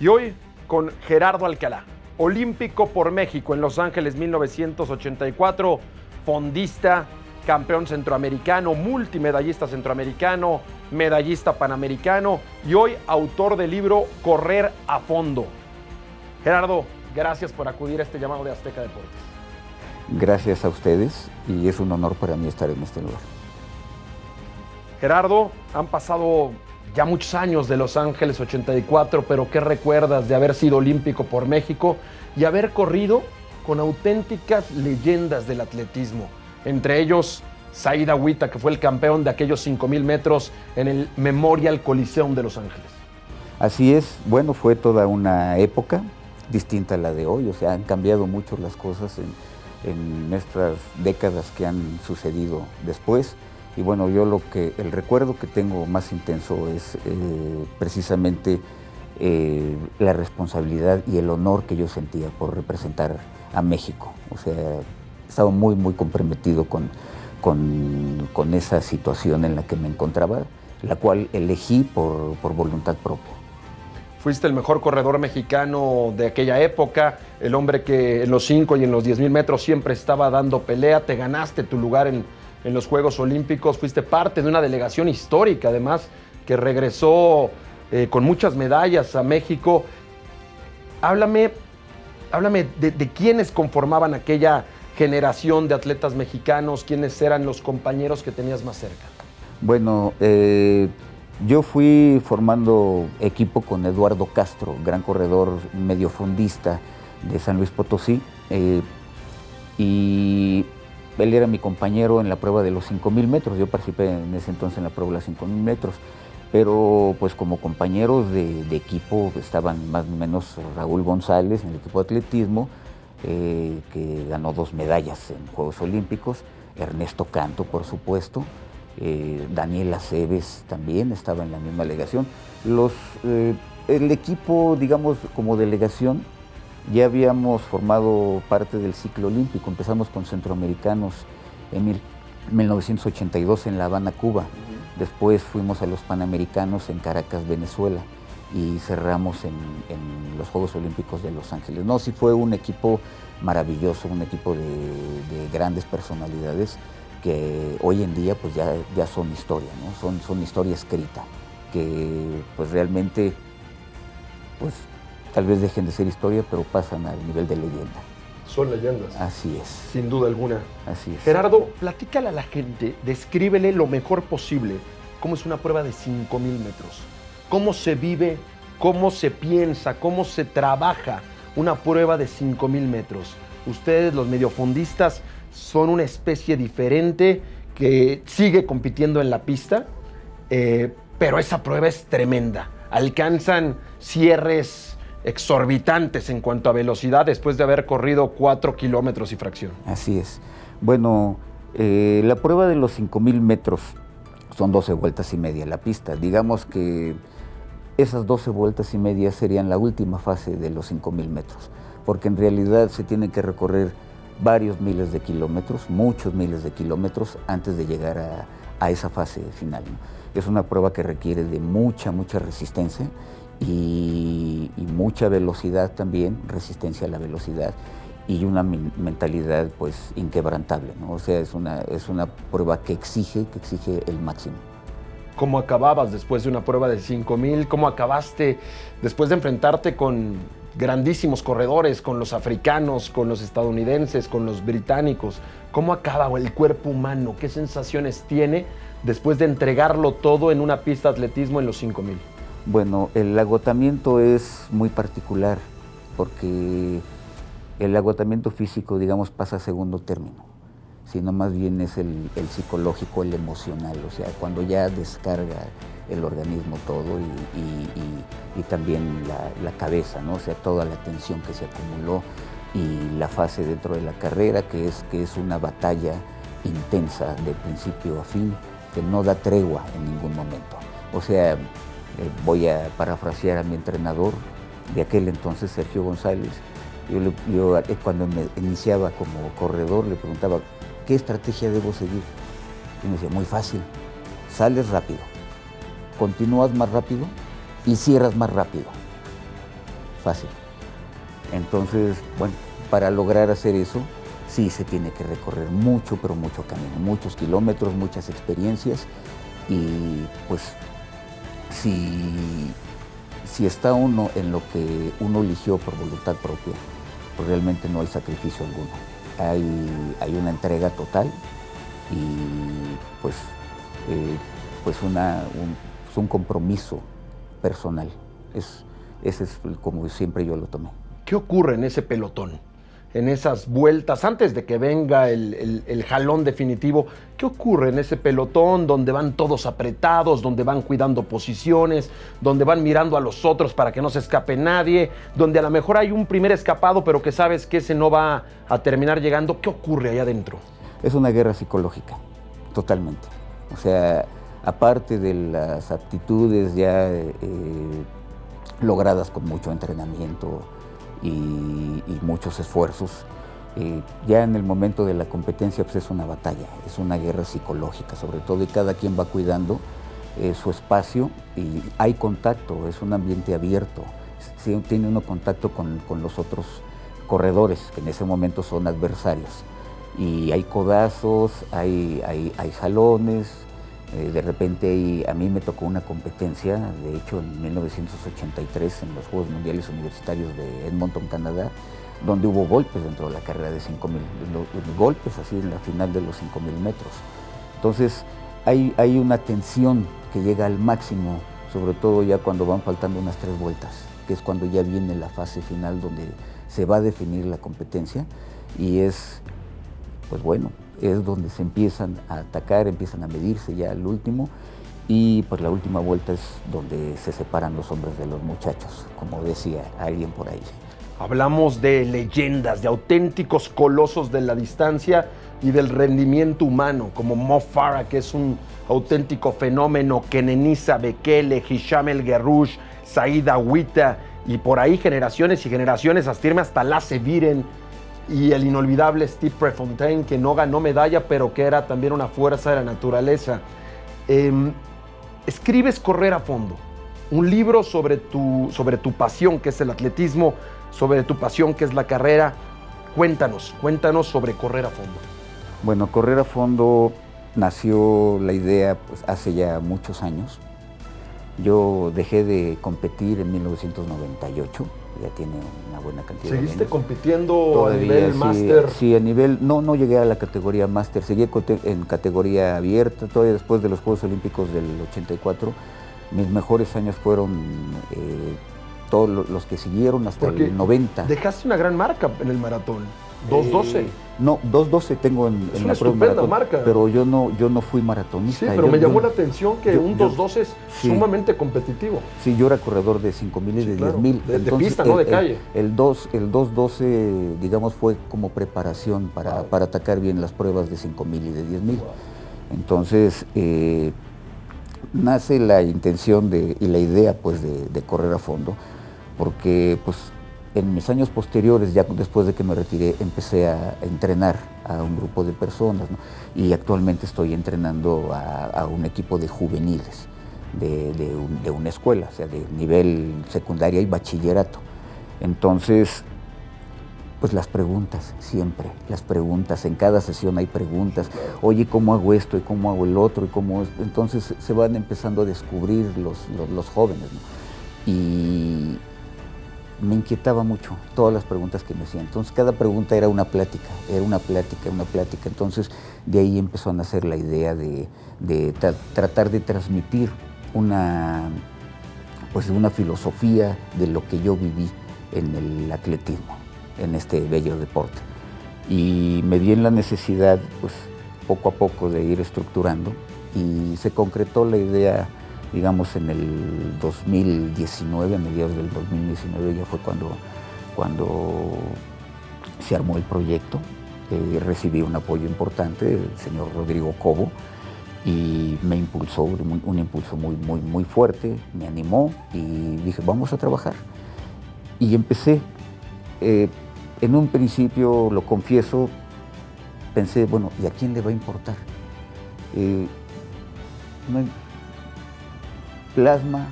Y hoy con Gerardo Alcalá, olímpico por México en Los Ángeles 1984, fondista, campeón centroamericano, multimedallista centroamericano, medallista panamericano y hoy autor del libro Correr a Fondo. Gerardo, gracias por acudir a este llamado de Azteca Deportes. Gracias a ustedes y es un honor para mí estar en este lugar. Gerardo, han pasado ya muchos años de Los Ángeles 84, pero ¿qué recuerdas de haber sido olímpico por México y haber corrido con auténticas leyendas del atletismo? Entre ellos, Said Agüita, que fue el campeón de aquellos 5.000 metros en el Memorial Coliseum de Los Ángeles. Así es, bueno, fue toda una época distinta a la de hoy, o sea, han cambiado mucho las cosas en, en estas décadas que han sucedido después. Y bueno, yo lo que, el recuerdo que tengo más intenso es eh, precisamente eh, la responsabilidad y el honor que yo sentía por representar a México. O sea, estaba muy, muy comprometido con, con, con esa situación en la que me encontraba, la cual elegí por, por voluntad propia. Fuiste el mejor corredor mexicano de aquella época, el hombre que en los 5 y en los 10 mil metros siempre estaba dando pelea, te ganaste tu lugar en, en los Juegos Olímpicos, fuiste parte de una delegación histórica además que regresó eh, con muchas medallas a México. Háblame, háblame de, de quiénes conformaban aquella generación de atletas mexicanos, quiénes eran los compañeros que tenías más cerca. Bueno, eh, yo fui formando equipo con Eduardo Castro, gran corredor mediofondista de San Luis Potosí, eh, y él era mi compañero en la prueba de los 5.000 metros, yo participé en ese entonces en la prueba de los 5.000 metros, pero pues como compañeros de, equipo estaban más o menos Raúl González en el equipo de atletismo, eh, que ganó dos medallas en Juegos Olímpicos, Ernesto Canto por supuesto, eh, Daniel Aceves también estaba en la misma delegación. Los, eh, el equipo, digamos, como delegación, ya habíamos formado parte del ciclo olímpico. Empezamos con centroamericanos en mil, 1982 en La Habana, Cuba. Después fuimos a los Panamericanos en Caracas, Venezuela. Y cerramos en, en, los Juegos Olímpicos de Los Ángeles. No, sí fue un equipo maravilloso, un equipo de, de grandes personalidades que hoy en día pues ya, ya son historia, ¿no? son, son historia escrita, que pues realmente pues tal vez dejen de ser historia, pero pasan al nivel de leyenda. Son leyendas. Así es. Sin duda alguna. Así es. Gerardo, platícale a la gente, descríbele lo mejor posible cómo es una prueba de 5.000 metros, cómo se vive, cómo se piensa, cómo se trabaja una prueba de 5.000 metros. Ustedes, los mediofondistas, son una especie diferente que sigue compitiendo en la pista, eh, pero esa prueba es tremenda. Alcanzan cierres exorbitantes en cuanto a velocidad después de haber corrido 4 kilómetros y fracción. Así es. Bueno, eh, la prueba de los 5.000 metros son 12 vueltas y media la pista. Digamos que esas 12 vueltas y media serían la última fase de los 5.000 metros, porque en realidad se tiene que recorrer varios miles de kilómetros, muchos miles de kilómetros antes de llegar a, esa fase final. Es una prueba que requiere de mucha, mucha resistencia y, y, mucha velocidad también, resistencia a la velocidad y una mentalidad pues inquebrantable. ¿no? O sea, es una, es una prueba que exige, que exige el máximo. ¿Cómo acababas después de una prueba de 5000? ¿Cómo acabaste después de enfrentarte con grandísimos corredores, con los africanos, con los estadounidenses, con los británicos. ¿Cómo acaba el cuerpo humano? ¿Qué sensaciones tiene después de entregarlo todo en una pista de atletismo en los 5000? Bueno, el agotamiento es muy particular porque el agotamiento físico, digamos, pasa a segundo término, sino más bien es el, psicológico, el emocional, o sea, cuando ya descarga el organismo todo y, también la, la, cabeza, ¿no? o sea, toda la tensión que se acumuló y la fase dentro de la carrera, que es, que es una batalla intensa de principio a fin, que no da tregua en ningún momento. O sea, voy a parafrasear a mi entrenador de aquel entonces, Sergio González, yo, eh, cuando me iniciaba como corredor le preguntaba, ¿qué estrategia debo seguir? Y me decía, muy fácil, sales rápido, continúas más rápido y cierras más rápido. fácil. Entonces, bueno, para lograr hacer eso, sí se tiene que recorrer mucho, pero mucho camino, muchos kilómetros, muchas experiencias y pues si, si está uno en lo que uno eligió por voluntad propia, pues realmente no hay sacrificio alguno. Hay, hay una entrega total y pues, eh, pues una, un, pues un compromiso personal. Es, ese es como siempre yo lo tomé. ¿Qué ocurre en ese pelotón? En esas vueltas, antes de que venga el, el, jalón definitivo, ¿qué ocurre en ese pelotón donde van todos apretados, donde van cuidando posiciones, donde van mirando a los otros para que no se escape nadie, donde a lo mejor hay un primer escapado, pero que sabes que ese no va a terminar llegando? ¿Qué ocurre allá adentro? Es una guerra psicológica, totalmente. O sea, aparte de las aptitudes ya eh, logradas con mucho entrenamiento y, y muchos esfuerzos, eh, ya en el momento de la competencia pues es una batalla, es una guerra psicológica sobre todo y cada quien va cuidando eh, su espacio y hay contacto, es un ambiente abierto, sí, tiene uno contacto con, con los otros corredores que en ese momento son adversarios. Y hay codazos, hay, hay, hay jalones, eh, de repente a mí me tocó una competencia, de hecho en 1983 en los Juegos Mundiales Universitarios de Edmonton, Canadá, donde hubo golpes dentro de la carrera de 5.000, golpes así en la final de los 5.000 metros. Entonces hay, hay una tensión que llega al máximo, sobre todo ya cuando van faltando unas tres vueltas, que es cuando ya viene la fase final donde se va a definir la competencia y es, pues bueno, es donde se empiezan a atacar, empiezan a medirse ya al último y pues la última vuelta es donde se separan los hombres de los muchachos, como decía alguien por ahí. Hablamos de leyendas, de auténticos colosos de la distancia y del rendimiento humano, como Mo Farah, que es un auténtico fenómeno, Kenenisa Bekele, Hisham El Guerrouj, Said Awita, y por ahí generaciones y generaciones, hasta irme hasta Lasse Viren, y el inolvidable Steve Prefontaine, que no ganó medalla, pero que era también una fuerza de la naturaleza. Eh, escribes Correr a Fondo, un libro sobre tu, sobre tu pasión, que es el atletismo, sobre tu pasión, que es la carrera. Cuéntanos, cuéntanos sobre Correr a Fondo. Bueno, Correr a Fondo nació la idea pues, hace ya muchos años. Yo dejé de competir en 1998 ya tiene una buena cantidad ¿Seguiste de años. compitiendo Todavía, a nivel sí, máster? Sí, a nivel, no, no llegué a la categoría máster, seguí en categoría abierta, todavía después de los Juegos Olímpicos del 84, mis mejores años fueron eh, todos los que siguieron hasta Porque el 90. Dejaste una gran marca en el maratón, 2.12. Eh, no, 2.12 tengo en, Es en una la prueba maratón, marca. pero yo no, yo no fui Sí, maratonista. pero yo- me llamó yo- la atención que yo- un yo- 2.12 es sí. sumamente competitivo. Sí, yo era corredor de 5.000 y Sí, de claro. 10.000. De- de pista, no de el- calle. El, el 2, el 2.12, digamos, fue como preparación para, Wow. para atacar bien las pruebas de 5.000 y de 10.000. Entonces, eh, nace la intención de, y la idea pues, de, de correr a fondo, porque pues, en mis años posteriores, ya después de que me retiré, empecé a entrenar a un grupo de personas ¿no? y actualmente estoy entrenando a, a un equipo de juveniles de, de un- de una escuela, o sea, de nivel secundaria y bachillerato. Entonces, pues las preguntas, siempre, las preguntas, en cada sesión hay preguntas, oye, ¿cómo hago esto? ¿Y cómo hago el otro? ¿Y cómo es? Entonces se van empezando a descubrir los, los, los jóvenes. ¿no? Y me inquietaba mucho todas las preguntas que me hacían. Entonces cada pregunta era una plática, era una plática, una plática. Entonces de ahí empezó a nacer la idea de, de tra- tratar de transmitir una, pues, una filosofía de lo que yo viví en el atletismo, en este bello deporte. Y me vi en la necesidad, pues poco a poco, de ir estructurando y se concretó la idea, digamos, en el 2019, a mediados del 2019 ya fue cuando, cuando se armó el proyecto. Eh, recibí un apoyo importante del señor Rodrigo Cobo y me impulsó, un, impulso muy, muy, muy fuerte, me animó y dije, vamos a trabajar. Y empecé, eh, en un principio, lo confieso, pensé, bueno, ¿y a quién le va a importar? Eh, no plasma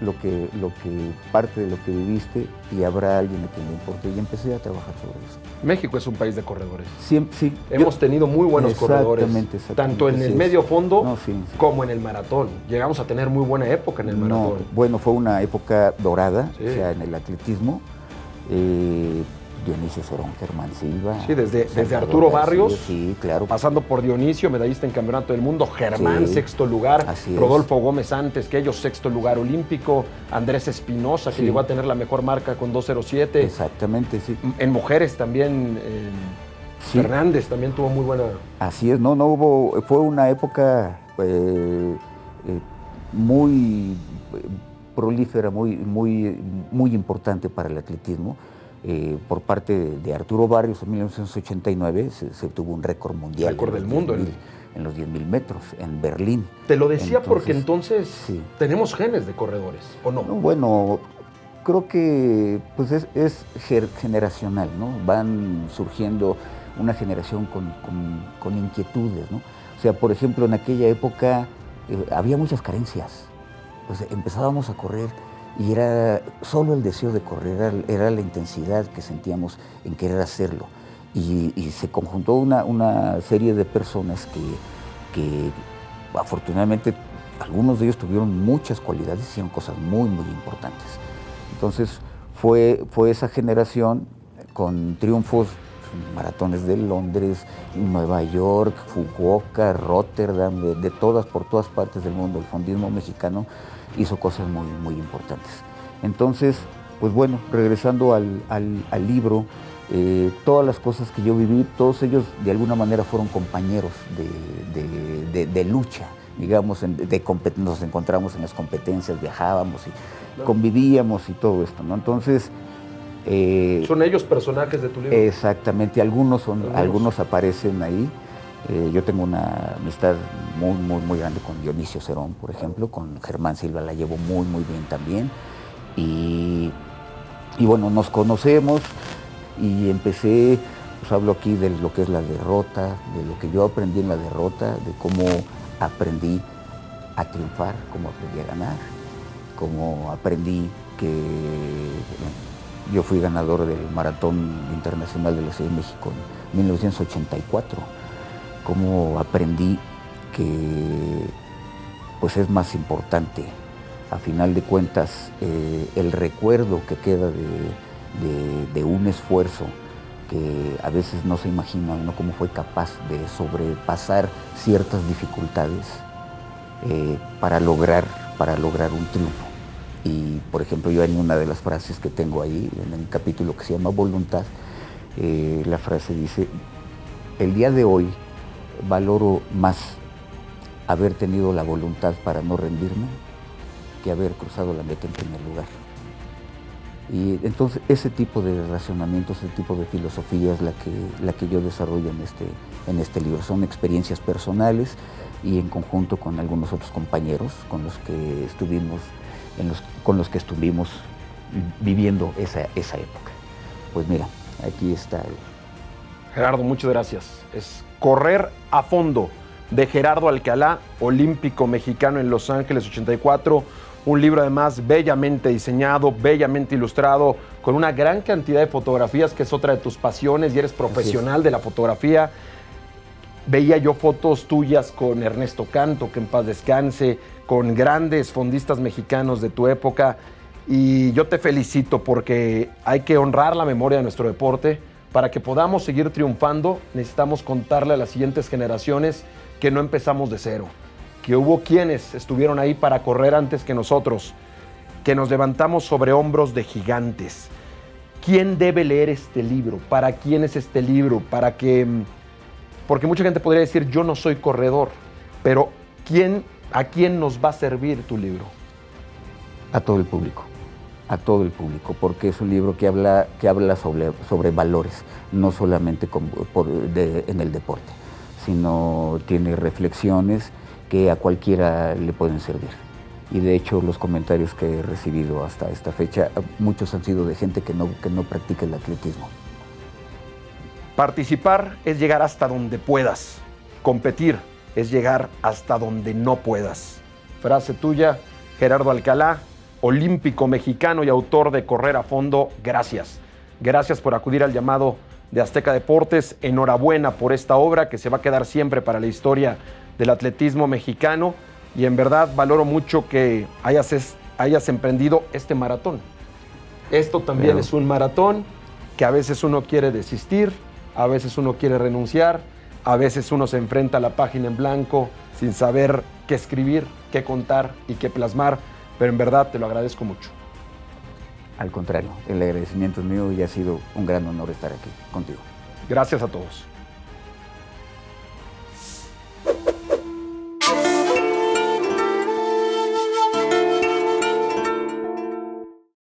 lo que, lo que parte de lo que viviste y habrá alguien a quien le importe. Y empecé a trabajar sobre eso. México es un país de corredores. Siempre, sí. Hemos tenido muy buenos corredores, Exactamente, tanto en el es. medio fondo No, sí, sí. como en el maratón. Llegamos a tener muy buena época en el No, maratón. bueno, fue una época dorada, o sea, en el atletismo. Eh, Dionisio Sorón, Germán Silva. Sí, desde- desde Arturo García, Barrios, Sí, claro. Pasando por Dionisio, medallista en Campeonato del Mundo, Germán, Sí. sexto lugar, Así es. Rodolfo Gómez antes que ellos, sexto lugar olímpico, Andrés Espinosa, que Sí. llegó a tener la mejor marca con 2.07. Exactamente, sí. En mujeres también, eh, Sí. Fernández también tuvo muy buena... Así es, no, no hubo, fue una época eh, eh, muy prolífera, muy, muy, muy importante para el atletismo. Eh, por parte de, de Arturo Barrios en 1989 se, se tuvo un récord mundial. Récord en del mundo, 10.000 el- en los 10.000 metros, en Berlín. Te lo decía porque Entonces, sí. tenemos genes de corredores, ¿o no? No, bueno, creo que pues es, generacional, ¿no? Van surgiendo una generación con, con- con inquietudes, ¿no? O sea, por ejemplo, en aquella época eh, había muchas carencias. Pues empezábamos a correr y era solo el deseo de correr, era, la intensidad que sentíamos en querer hacerlo. Y, y se conjuntó una, una serie de personas que, que afortunadamente algunos de ellos tuvieron muchas cualidades, hicieron cosas muy, muy importantes. Entonces fue, fue esa generación con triunfos, maratones de Londres, Nueva York, Fukuoka, Rotterdam, de, de todas, por todas partes del mundo. El fondismo mexicano hizo cosas muy, muy importantes. Entonces, pues bueno, regresando al, al- al libro, eh, todas las cosas que yo viví, todos ellos de alguna manera fueron compañeros de, de- de- de lucha, digamos, de nos encontramos en las competencias, viajábamos y Claro. convivíamos y todo esto, ¿no? Entonces, eh, Son ellos personajes de tu libro. Exactamente, algunos, son, Algunos. algunos. aparecen ahí. Eh, yo tengo una amistad muy, muy, muy grande con Dionisio Cerón, por ejemplo, con Germán Silva la llevo muy, muy bien también. Y, y bueno, nos conocemos y empecé, pues hablo aquí de lo que es la derrota, de lo que yo aprendí en la derrota, de cómo aprendí a triunfar, cómo aprendí a ganar, cómo aprendí que yo fui ganador del Maratón Internacional de la Ciudad de México en 1984, cómo aprendí que pues es más importante, a final de cuentas, eh, el recuerdo que queda de, un esfuerzo que a veces no se imagina uno cómo fue capaz de sobrepasar ciertas dificultades eh, para, lograr, para lograr un triunfo. Y, por ejemplo, yo en una de las frases que tengo ahí, en el capítulo que se llama Voluntad, eh, la frase dice, el día de hoy valoro más haber tenido la voluntad para no rendirme que haber cruzado la meta en primer lugar. Y entonces ese tipo de razonamientos, ese tipo de filosofía es la que, la que yo desarrollo en este, en este libro. Son experiencias personales y en conjunto con algunos otros compañeros con los que estuvimos, en los, con los que estuvimos viviendo esa, esa época. Pues mira, aquí está Gerardo, muchas gracias. Es Correr a fondo de Gerardo Alcalá, olímpico mexicano en Los Ángeles 84. Un libro además bellamente diseñado, bellamente ilustrado, con una gran cantidad de fotografías, que es otra de tus pasiones y eres profesional de la fotografía. Veía yo fotos tuyas con Ernesto Canto, que en paz descanse, con grandes fondistas mexicanos de tu época. Y yo te felicito porque hay que honrar la memoria de nuestro deporte. Para que podamos seguir triunfando, necesitamos contarle a las siguientes generaciones que no empezamos de cero, que hubo quienes estuvieron ahí para correr antes que nosotros, que nos levantamos sobre hombros de gigantes. ¿Quién debe leer este libro? ¿Para quién es este libro? Para que porque mucha gente podría decir, yo no soy corredor, pero ¿quién, ¿a quién nos va a servir tu libro? a todo el público, a todo el público, porque es un libro que habla, que habla sobre, sobre valores, no solamente en el deporte, sino tiene reflexiones que a cualquiera le pueden servir. Y de hecho los comentarios que he recibido hasta esta fecha, muchos han sido de gente que no, que no practica el atletismo. Participar es llegar hasta donde puedas. Competir es llegar hasta donde no puedas. Frase tuya, Gerardo Alcalá, olímpico mexicano y autor de Correr a Fondo, gracias. Gracias por acudir al llamado de Azteca Deportes. Enhorabuena por esta obra que se va a quedar siempre para la historia del atletismo mexicano. Y en verdad valoro mucho que hayas, hayas emprendido este maratón. Esto también es un maratón que a veces uno quiere desistir, a veces uno quiere renunciar, a veces uno se enfrenta a la página en blanco sin saber qué escribir, qué contar y qué plasmar, pero en verdad te lo agradezco mucho. Al contrario, el agradecimiento es mío y ha sido un gran honor estar aquí contigo. Gracias a todos.